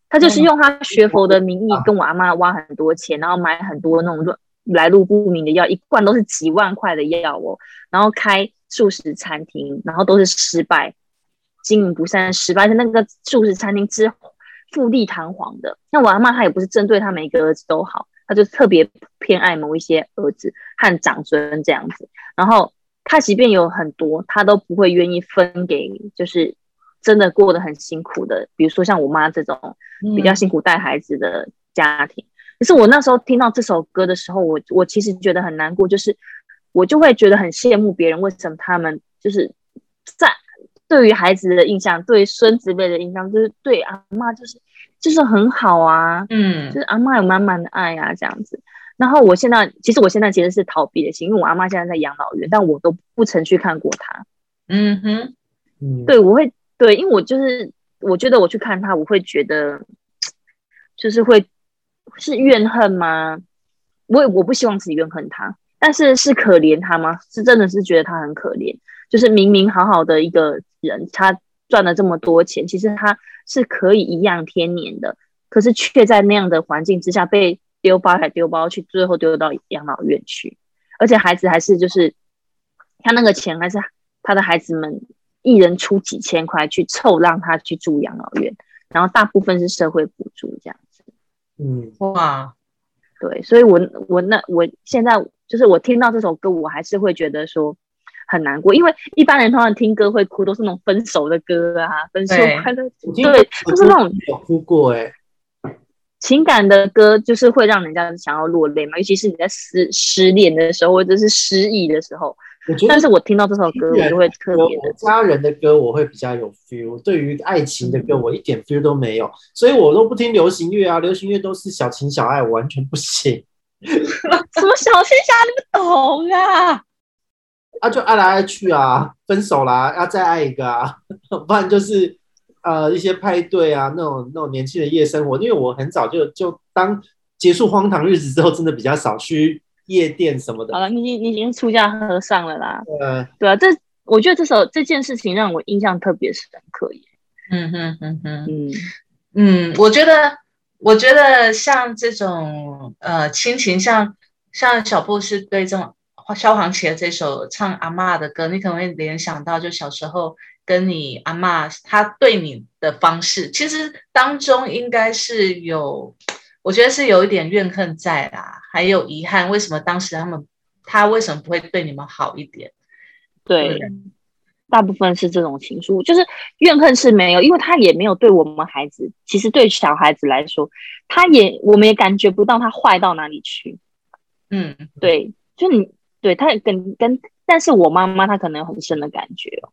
他就是用他学佛的名义跟我阿妈挖很多钱，然后买很多那种乱来路不明的药，一罐都是几万块的药哦，然后开素食餐厅，然后都是失败，经营不善失败，是那个素食餐厅之富丽堂皇的。那我阿妈她也不是针对他每一个儿子都好，她就特别偏爱某一些儿子和长孙这样子，然后。她即便有很多，她都不会愿意分给，就是真的过得很辛苦的，比如说像我妈这种比较辛苦带孩子的家庭。可是我那时候听到这首歌的时候，我我其实觉得很难过，就是我就会觉得很羡慕别人，为什么他们就是在对于孩子的印象，对孙子辈的印象，就是对阿妈就是就是很好啊，嗯就是阿妈有满满的爱啊，这样子。然后我现在，其实我现在其实是逃避的心，因为我阿妈现在在养老院，但我都不曾去看过她。嗯哼，嗯，对，我会对，因为我就是我觉得我去看她，我会觉得就是会是怨恨吗？我也我不希望自己怨恨她，但是是可怜她吗？是真的是觉得她很可怜，就是明明好好的一个人，他赚了这么多钱，其实他是可以颐养天年的，可是却在那样的环境之下被。丢包还丢包去，最后丢到养老院去，而且孩子还是就是他那个钱还是他的孩子们一人出几千块去凑让他去住养老院，然后大部分是社会补助这样子。嗯，哇，对，所以我我那我现在就是我听到这首歌，我还是会觉得说很难过，因为一般人通常听歌会哭，都是那种分手的歌啊，分手快乐，对，就是那种有哭过哎。情感的歌就是会让人家想要落泪嘛，尤其是你在失失恋的时候，或者是失意的时候。但是我听到这首歌，我就会特别的。家人的歌我会比较有 feel，对于爱情的歌我一点 feel 都没有，所以我都不听流行乐啊，流行乐都是小情小爱，我完全不行。什么小情小爱你不懂啊？啊，就爱来爱去啊，分手啦，要再爱一个啊，不然就是。呃，一些派对啊，那种那种年轻的夜生活，因为我很早就就当结束荒唐日子之后，真的比较少去夜店什么的。好了，你你已经出家和尚了啦。呃，对啊，这我觉得这首这件事情让我印象特别深刻耶。嗯哼哼哼，嗯嗯，我觉得我觉得像这种呃亲情，像像小布是对这种萧煌奇的这首唱阿妈的歌，你可能会联想到就小时候。跟你阿妈，她对你的方式，其实当中应该是有，我觉得是有一点怨恨在啦，还有遗憾。为什么当时他们，他为什么不会对你们好一点？对，大部分是这种情愫，就是怨恨是没有，因为他也没有对我们孩子，其实对小孩子来说，他也我们也感觉不到他坏到哪里去。嗯，对，就你对他跟跟，但是我妈妈她可能有很深的感觉哦。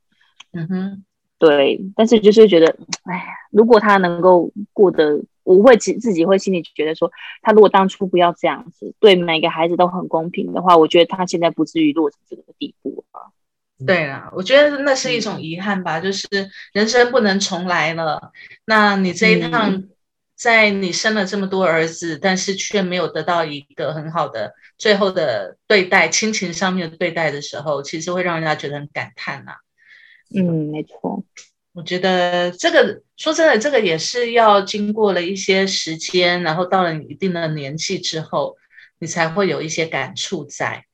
嗯哼，对，但是就是觉得，哎呀，如果他能够过得，我会自自己会心里觉得说，他如果当初不要这样子，对每个孩子都很公平的话，我觉得他现在不至于落成这个地步啊。对啊，我觉得那是一种遗憾吧，就是人生不能重来了。那你这一趟，在你生了这么多儿子，但是却没有得到一个很好的最后的对待，亲情上面的对待的时候，其实会让人家觉得很感叹呐。嗯，没错。我觉得这个说真的，这个也是要经过了一些时间，然后到了你一定的年纪之后，你才会有一些感触在。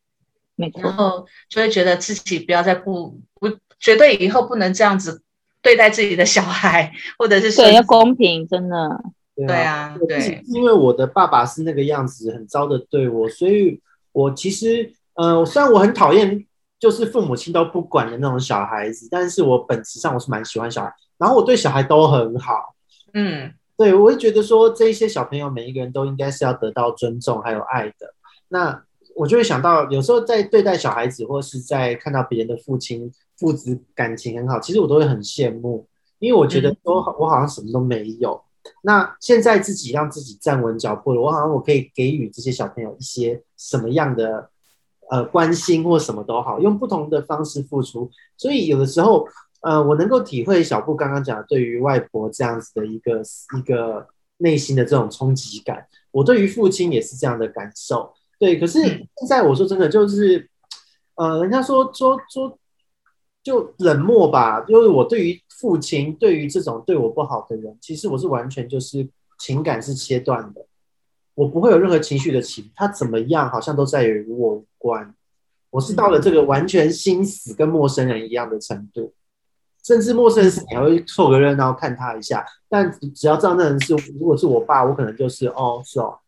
没错。然后就会觉得自己不要再不不绝对以后不能这样子对待自己的小孩，或者是对要公平，真的。对啊，对。因为我的爸爸是那个样子，很糟的对我，所以我其实呃，虽然我很讨厌。就是父母亲都不管的那种小孩子，但是我本质上我是蛮喜欢小孩，然后我对小孩都很好，嗯，对我会觉得说这一些小朋友每一个人都应该是要得到尊重还有爱的。那我就会想到，有时候在对待小孩子，或是在看到别人的父亲父子感情很好，其实我都会很羡慕，因为我觉得都我好像什么都没有。那现在自己让自己站稳脚步了，我好像我可以给予这些小朋友一些什么样的？呃，关心或什么都好，用不同的方式付出。所以有的时候，呃，我能够体会小布刚刚讲对于外婆这样子的一个一个内心的这种冲击感。我对于父亲也是这样的感受。对，可是现在我说真的，就是呃，人家说说说就冷漠吧，就是我对于父亲，对于这种对我不好的人，其实我是完全就是情感是切断的。我不会有任何情绪的起，他怎么样好像都在与我无关。我是到了这个完全心死跟陌生人一样的程度，甚至陌生人你还会凑个热闹看他一下。但只要知道那人是，如果是我爸，我可能就是哦是哦。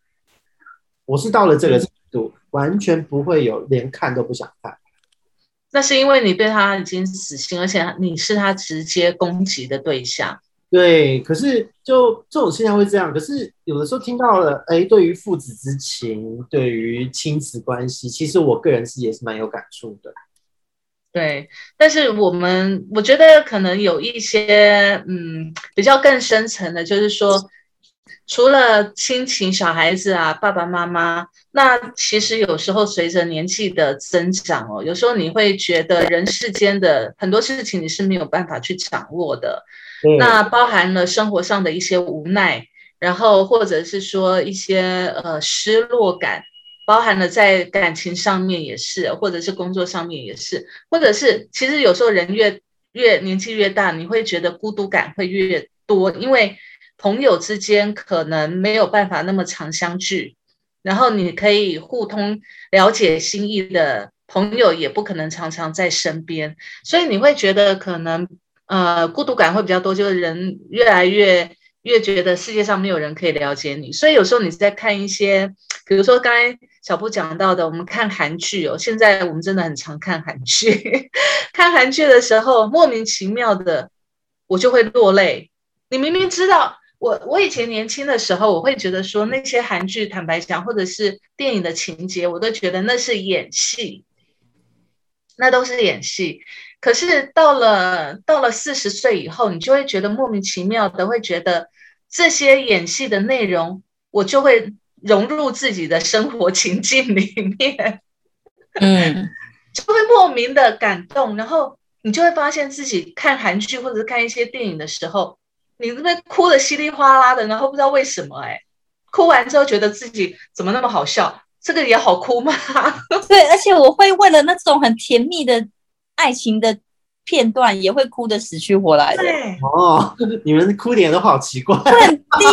我是到了这个程度，完全不会有连看都不想看。那是因为你对他已经死心，而且你是他直接攻击的对象。对，可是就这种现象会这样。可是有的时候听到了，哎，对于父子之情，对于亲子关系，其实我个人是也是蛮有感触的。对，但是我们我觉得可能有一些，嗯，比较更深层的，就是说，除了亲情、小孩子啊、爸爸妈妈，那其实有时候随着年纪的增长哦，有时候你会觉得人世间的很多事情你是没有办法去掌握的。那包含了生活上的一些无奈，然后或者是说一些呃失落感，包含了在感情上面也是，或者是工作上面也是，或者是其实有时候人越越年纪越大，你会觉得孤独感会越多，因为朋友之间可能没有办法那么常相聚，然后你可以互通了解心意的朋友也不可能常常在身边，所以你会觉得可能。呃，孤独感会比较多，就是人越来越越觉得世界上没有人可以了解你，所以有时候你在看一些，比如说刚才小布讲到的，我们看韩剧哦，现在我们真的很常看韩剧，看韩剧的时候莫名其妙的我就会落泪。你明明知道，我我以前年轻的时候，我会觉得说那些韩剧，坦白讲，或者是电影的情节，我都觉得那是演戏，那都是演戏。可是到了到了四十岁以后，你就会觉得莫名其妙的，会觉得这些演戏的内容，我就会融入自己的生活情境里面，嗯，就会莫名的感动，然后你就会发现自己看韩剧或者是看一些电影的时候，你这边哭的稀里哗啦的，然后不知道为什么，哎，哭完之后觉得自己怎么那么好笑，这个也好哭吗？对，而且我会为了那种很甜蜜的。爱情的片段也会哭得死去活来的哦，你们哭点都好奇怪。很低，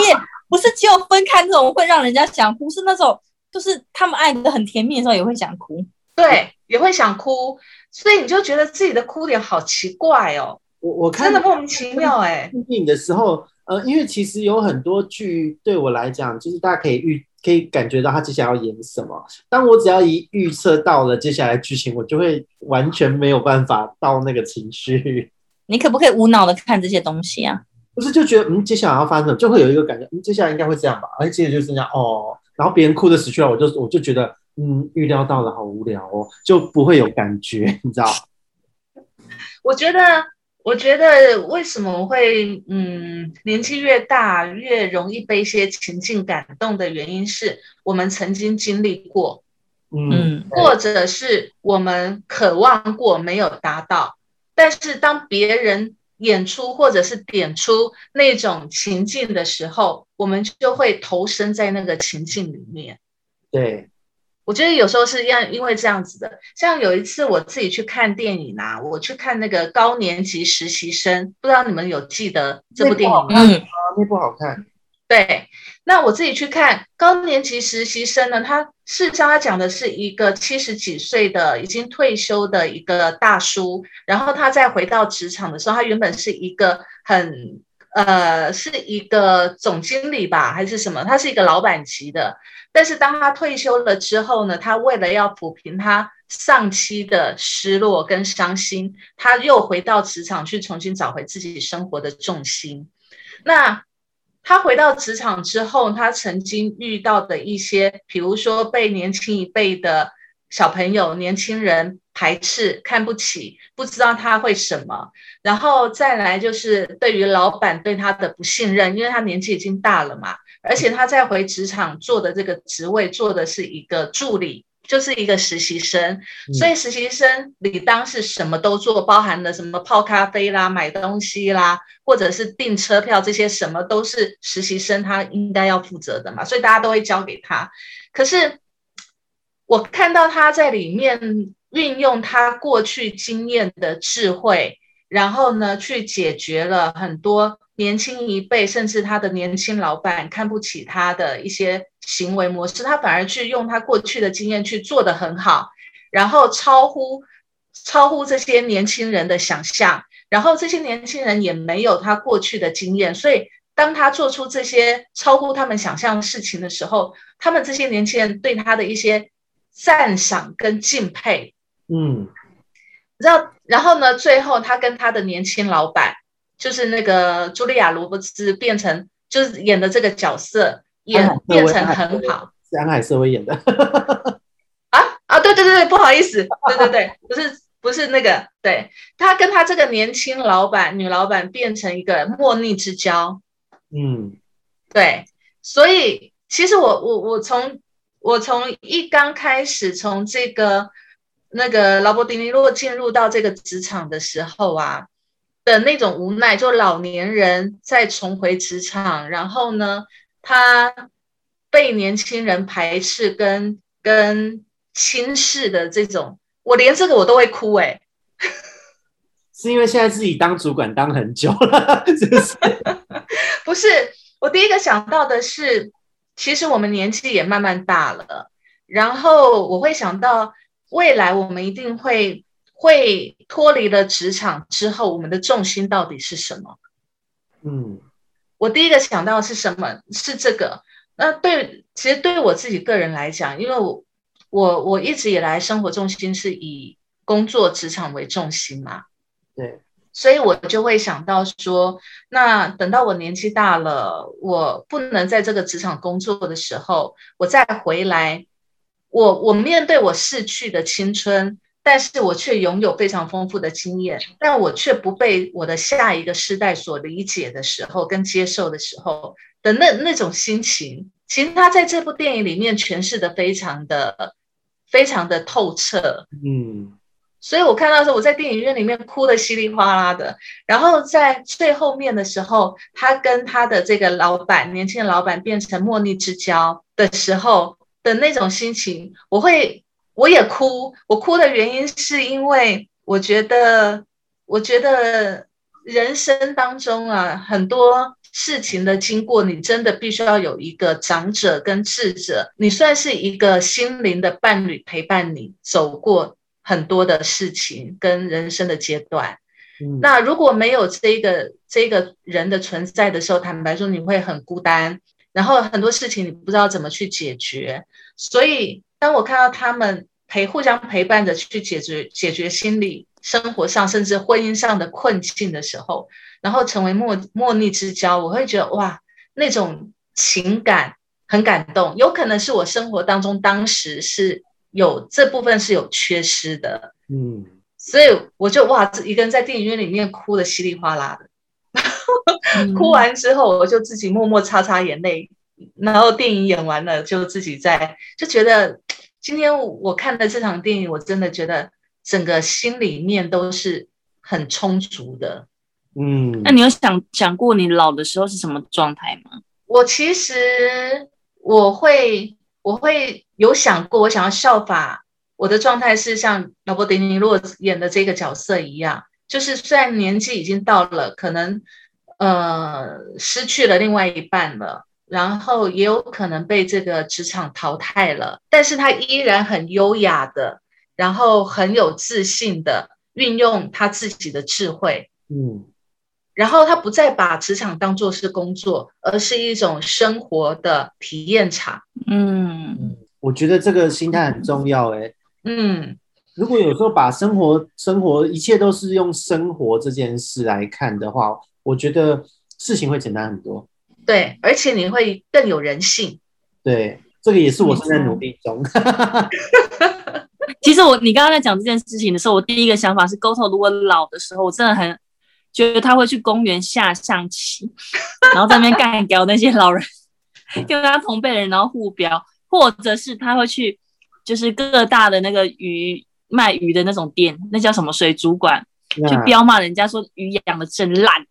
不是只有分开那种会让人家想哭，是那种就是他们爱的很甜蜜的时候也会想哭，对，也会想哭，所以你就觉得自己的哭点好奇怪哦。我我看真的莫名其妙哎。电影的时候，呃，因为其实有很多剧对我来讲，就是大家可以预。可以感觉到他接下来要演什么。当我只要一预测到了接下来剧情，我就会完全没有办法到那个情绪。你可不可以无脑的看这些东西啊？不是，就觉得嗯，接下来要发生什么，就会有一个感觉，嗯，接下来应该会这样吧。而接着就是这样哦，然后别人哭的死去了，我就我就觉得嗯，预料到了，好无聊哦，就不会有感觉，你知道？我觉得。我觉得为什么会嗯年纪越大越容易被一些情境感动的原因是我们曾经经历过，嗯，或者是我们渴望过没有达到，但是当别人演出或者是点出那种情境的时候，我们就会投身在那个情境里面，对。我觉得有时候是要因为这样子的，像有一次我自己去看电影啊，我去看那个高年级实习生，不知道你们有记得这部电影吗？嗯，那部好看。对，那我自己去看高年级实习生呢，他事实上他讲的是一个七十几岁的已经退休的一个大叔，然后他再回到职场的时候，他原本是一个很呃，是一个总经理吧，还是什么？他是一个老板级的。但是当他退休了之后呢，他为了要抚平他上期的失落跟伤心，他又回到职场去重新找回自己生活的重心。那他回到职场之后，他曾经遇到的一些，比如说被年轻一辈的小朋友、年轻人排斥、看不起，不知道他会什么。然后再来就是对于老板对他的不信任，因为他年纪已经大了嘛，而且他在回职场做的这个职位做的是一个助理。就是一个实习生，所以实习生理当是什么都做，包含了什么泡咖啡啦、买东西啦，或者是订车票这些，什么都是实习生他应该要负责的嘛，所以大家都会交给他。可是我看到他在里面运用他过去经验的智慧，然后呢，去解决了很多年轻一辈甚至他的年轻老板看不起他的一些。行为模式，他反而去用他过去的经验去做的很好，然后超乎超乎这些年轻人的想象，然后这些年轻人也没有他过去的经验，所以当他做出这些超乎他们想象的事情的时候，他们这些年轻人对他的一些赞赏跟敬佩，嗯，然然后呢，最后他跟他的年轻老板，就是那个茱莉亚·罗伯茨变成就是演的这个角色。演变成很好，是安海瑟薇演的 啊啊！对对对对，不好意思，对对对，不是 不是那个，对他跟他这个年轻老板女老板变成一个莫逆之交，嗯，对，所以其实我我我从我从一刚开始从这个那个劳勃迪尼洛进入到这个职场的时候啊的那种无奈，就老年人再重回职场，然后呢？他被年轻人排斥跟跟轻视的这种，我连这个我都会哭哎，是因为现在自己当主管当很久了，是不是？不是，我第一个想到的是，其实我们年纪也慢慢大了，然后我会想到未来我们一定会会脱离了职场之后，我们的重心到底是什么？嗯。我第一个想到是什么？是这个。那对，其实对我自己个人来讲，因为我我我一直以来生活重心是以工作职场为重心嘛。对。所以我就会想到说，那等到我年纪大了，我不能在这个职场工作的时候，我再回来，我我面对我逝去的青春。但是我却拥有非常丰富的经验，但我却不被我的下一个世代所理解的时候，跟接受的时候的那那种心情，其实他在这部电影里面诠释的非常的非常的透彻，嗯，所以我看到时候我在电影院里面哭的稀里哗啦的，然后在最后面的时候，他跟他的这个老板，年轻的老板变成莫逆之交的时候的那种心情，我会。我也哭，我哭的原因是因为我觉得，我觉得人生当中啊，很多事情的经过，你真的必须要有一个长者跟智者，你算是一个心灵的伴侣，陪伴你走过很多的事情跟人生的阶段。那如果没有这个这个人的存在的时候，坦白说你会很孤单，然后很多事情你不知道怎么去解决，所以。当我看到他们陪互相陪伴着去解决解决心理生活上甚至婚姻上的困境的时候，然后成为莫莫逆之交，我会觉得哇，那种情感很感动。有可能是我生活当中当时是有这部分是有缺失的，嗯，所以我就哇，一个人在电影院里面哭的稀里哗啦的，哭完之后我就自己默默擦擦眼泪。然后电影演完了，就自己在就觉得，今天我看的这场电影，我真的觉得整个心里面都是很充足的。嗯，那你有想想过你老的时候是什么状态吗？我其实我会我会有想过，我想要效法我的状态是像劳勃迪尼洛演的这个角色一样，就是虽然年纪已经到了，可能呃失去了另外一半了。然后也有可能被这个职场淘汰了，但是他依然很优雅的，然后很有自信的运用他自己的智慧，嗯，然后他不再把职场当做是工作，而是一种生活的体验场。嗯，我觉得这个心态很重要。哎，嗯，如果有时候把生活、生活一切都是用生活这件事来看的话，我觉得事情会简单很多。对，而且你会更有人性。对，这个也是我正在努力中。其实我你刚刚在讲这件事情的时候，我第一个想法是，沟通如果老的时候，我真的很。觉得他会去公园下象棋，然后在那边干掉那些老人，跟他同辈的人，然后互飙，或者是他会去，就是各大的那个鱼卖鱼的那种店，那叫什么水族馆，去彪骂人家说鱼养的真烂，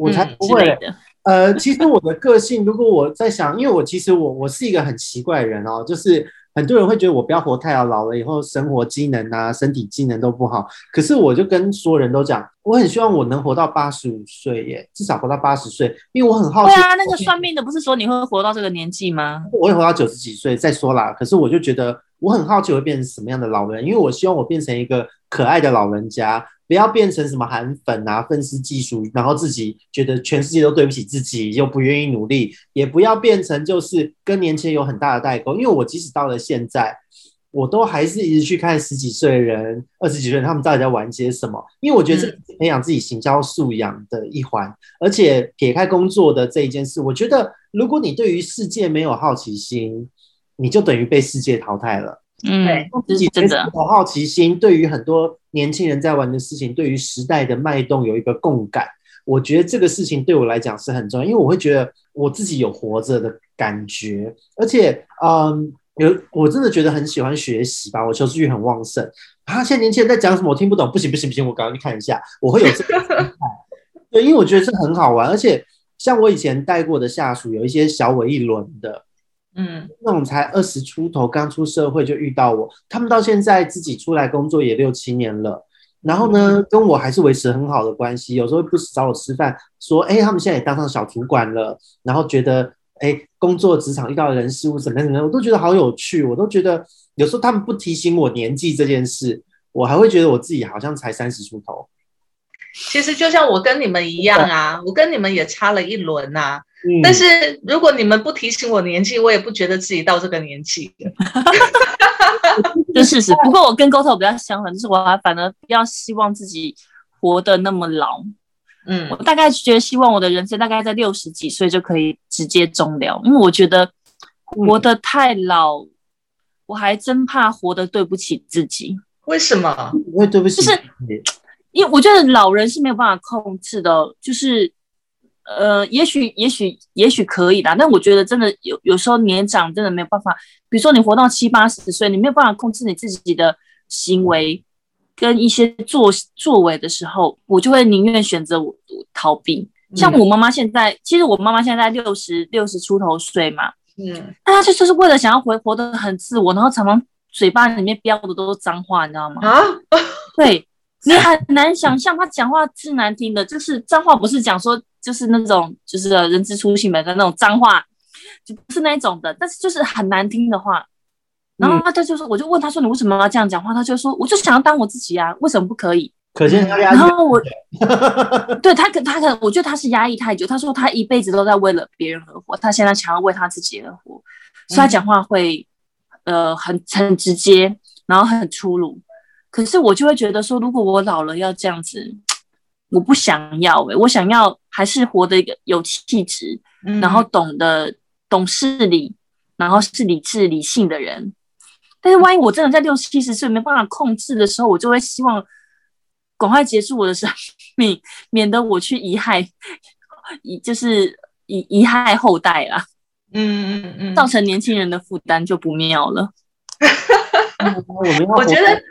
我才不会的。呃，其实我的个性，如果我在想，因为我其实我我是一个很奇怪的人哦，就是。很多人会觉得我不要活太老，老了以后生活机能啊、身体机能都不好。可是我就跟所有人都讲，我很希望我能活到八十五岁耶，至少活到八十岁，因为我很好奇。对啊，那个算命的不是说你会活到这个年纪吗？我会活到九十几岁再说啦。可是我就觉得我很好奇会变成什么样的老人，因为我希望我变成一个可爱的老人家。不要变成什么韩粉啊、愤世嫉俗，然后自己觉得全世界都对不起自己，又不愿意努力；也不要变成就是跟年轻人有很大的代沟。因为我即使到了现在，我都还是一直去看十几岁的人、二十几岁人他们到底在玩些什么。因为我觉得这培养自己行销素养的一环。而且撇开工作的这一件事，我觉得如果你对于世界没有好奇心，你就等于被世界淘汰了。嗯，自己真的有好奇心，对于很多年轻人在玩的事情，对于时代的脉动有一个共感。我觉得这个事情对我来讲是很重要，因为我会觉得我自己有活着的感觉，而且，嗯，有我真的觉得很喜欢学习吧，我求知欲很旺盛。啊，现在年轻人在讲什么我听不懂，不行不行不行，我赶快去看一下。我会有这个对，因为我觉得这很好玩，而且像我以前带过的下属，有一些小我一轮的。嗯，那种才二十出头，刚出社会就遇到我，他们到现在自己出来工作也六七年了，然后呢，跟我还是维持很好的关系，有时候不时找我吃饭，说，哎，他们现在也当上小主管了，然后觉得，哎，工作职场遇到的人事物怎么怎么样，我都觉得好有趣，我都觉得有时候他们不提醒我年纪这件事，我还会觉得我自己好像才三十出头。其实就像我跟你们一样啊，我跟你们也差了一轮呐。但是如果你们不提醒我年纪，我也不觉得自己到这个年纪。这 事实。不过我跟沟通比较相反，就是我还反而比较希望自己活得那么老。嗯，我大概觉得希望我的人生大概在六十几岁就可以直接终了，因为我觉得活得太老，我还真怕活得对不起自己。为什么？我会对不起？就是因为我觉得老人是没有办法控制的，就是。呃，也许，也许，也许可以啦。但我觉得真的有，有时候年长真的没有办法。比如说你活到七八十岁，你没有办法控制你自己的行为跟一些作作为的时候，我就会宁愿选择我逃避。像我妈妈现在，其实我妈妈现在六十六十出头岁嘛，嗯，她就就是为了想要活活得很自我，然后常常嘴巴里面飙的都是脏话，你知道吗？啊，对你很难想象她讲话是难听的，就是脏话，不是讲说。就是那种，就是人之初性本善那种脏话，就不是那种的，但是就是很难听的话。然后他就说，我就问他说：“你为什么要这样讲话？”他就说：“我就想要当我自己啊，为什么不可以？”可见他压抑。然后我，对他可他可，我觉得他是压抑太久。他说他一辈子都在为了别人而活，他现在想要为他自己而活，所以他讲话会呃很很直接，然后很粗鲁。可是我就会觉得说，如果我老了要这样子。我不想要诶，我想要还是活得一个有气质，然后懂得懂事理，然后是理智理性的人。但是万一我真的在六七十岁没办法控制的时候，我就会希望赶快结束我的生命，免得我去遗害，遗就是遗遗害后代啦。嗯嗯嗯，造成年轻人的负担就不妙了。我觉得。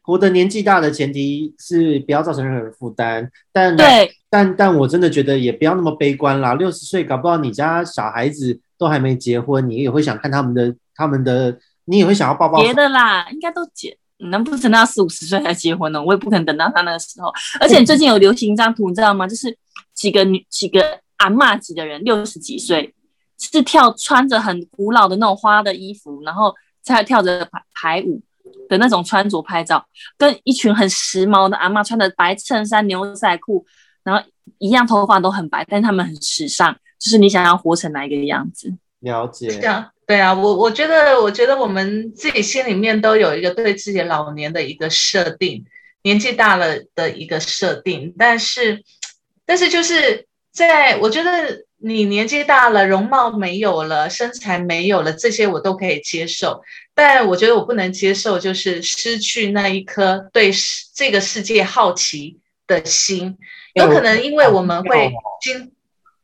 活的年纪大的前提是不要造成任何人负担，但对，但但我真的觉得也不要那么悲观啦。六十岁搞不好你家小孩子都还没结婚，你也会想看他们的他们的，你也会想要抱抱。别的啦，应该都结，能不等到四五十岁才结婚呢？我也不可能等到他那个时候。而且最近有流行一张图，你知道吗？就是几个女几个阿嬷级的人，六十几岁，是跳穿着很古老的那种花的衣服，然后在跳着排排舞。的那种穿着拍照，跟一群很时髦的阿妈穿的白衬衫、牛仔裤，然后一样头发都很白，但他们很时尚，就是你想要活成哪一个样子？了解。这样对啊，我我觉得，我觉得我们自己心里面都有一个对自己老年的一个设定，年纪大了的一个设定，但是，但是就是在我觉得你年纪大了，容貌没有了，身材没有了，这些我都可以接受，但我觉得我不能接受就是失去那一颗对这个世界好奇的心，有可能因为我们会经，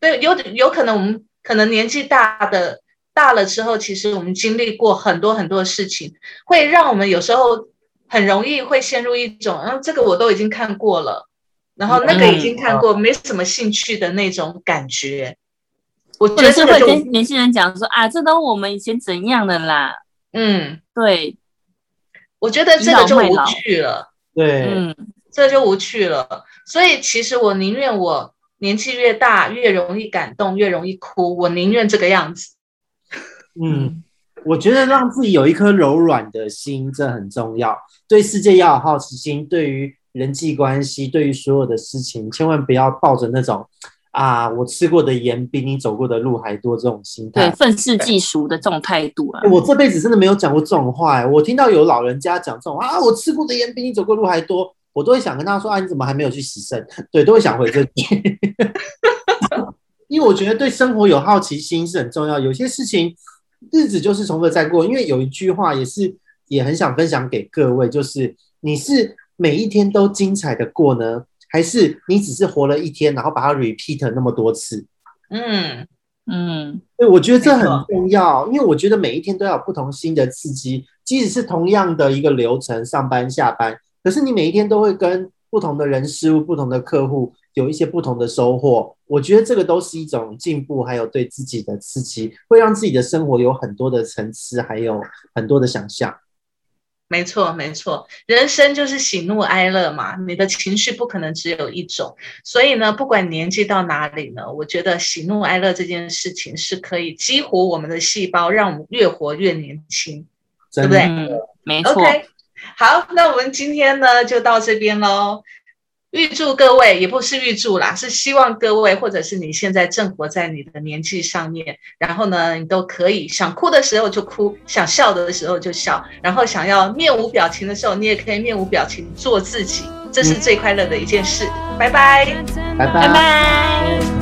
对，有有可能我们可能年纪大的。大了之后，其实我们经历过很多很多事情，会让我们有时候很容易会陷入一种，嗯，这个我都已经看过了，然后那个已经看过，没什么兴趣的那种感觉。我觉得是会跟年轻人讲说啊，这都我们以前怎样的啦。嗯，对，我觉得这个就无趣了。对，嗯，这就无趣了。所以其实我宁愿我年纪越大越容易感动，越容易哭，我宁愿这个样子。嗯，我觉得让自己有一颗柔软的心，这很重要。对世界要有好奇心，对于人际关系，对于所有的事情，千万不要抱着那种啊，我吃过的盐比你走过的路还多这种心态，对，愤世嫉俗的这种态度啊。我这辈子真的没有讲过这种话。我听到有老人家讲这种啊，我吃过的盐比你走过路还多，我都会想跟他说啊，你怎么还没有去洗肾？对，都会想回这句。因为我觉得对生活有好奇心是很重要，有些事情。日子就是重复再过，因为有一句话也是也很想分享给各位，就是你是每一天都精彩的过呢，还是你只是活了一天，然后把它 repeat 那么多次？嗯嗯，对，我觉得这很重要，因为我觉得每一天都要有不同新的刺激，即使是同样的一个流程，上班下班，可是你每一天都会跟不同的人事物、不同的客户。有一些不同的收获，我觉得这个都是一种进步，还有对自己的刺激，会让自己的生活有很多的层次，还有很多的想象。没错，没错，人生就是喜怒哀乐嘛，你的情绪不可能只有一种，所以呢，不管年纪到哪里呢，我觉得喜怒哀乐这件事情是可以激活我们的细胞，让我们越活越年轻，对不对？没错。好，那我们今天呢就到这边喽。预祝各位，也不是预祝啦，是希望各位，或者是你现在正活在你的年纪上面，然后呢，你都可以想哭的时候就哭，想笑的时候就笑，然后想要面无表情的时候，你也可以面无表情做自己，这是最快乐的一件事。拜拜，拜拜，拜拜。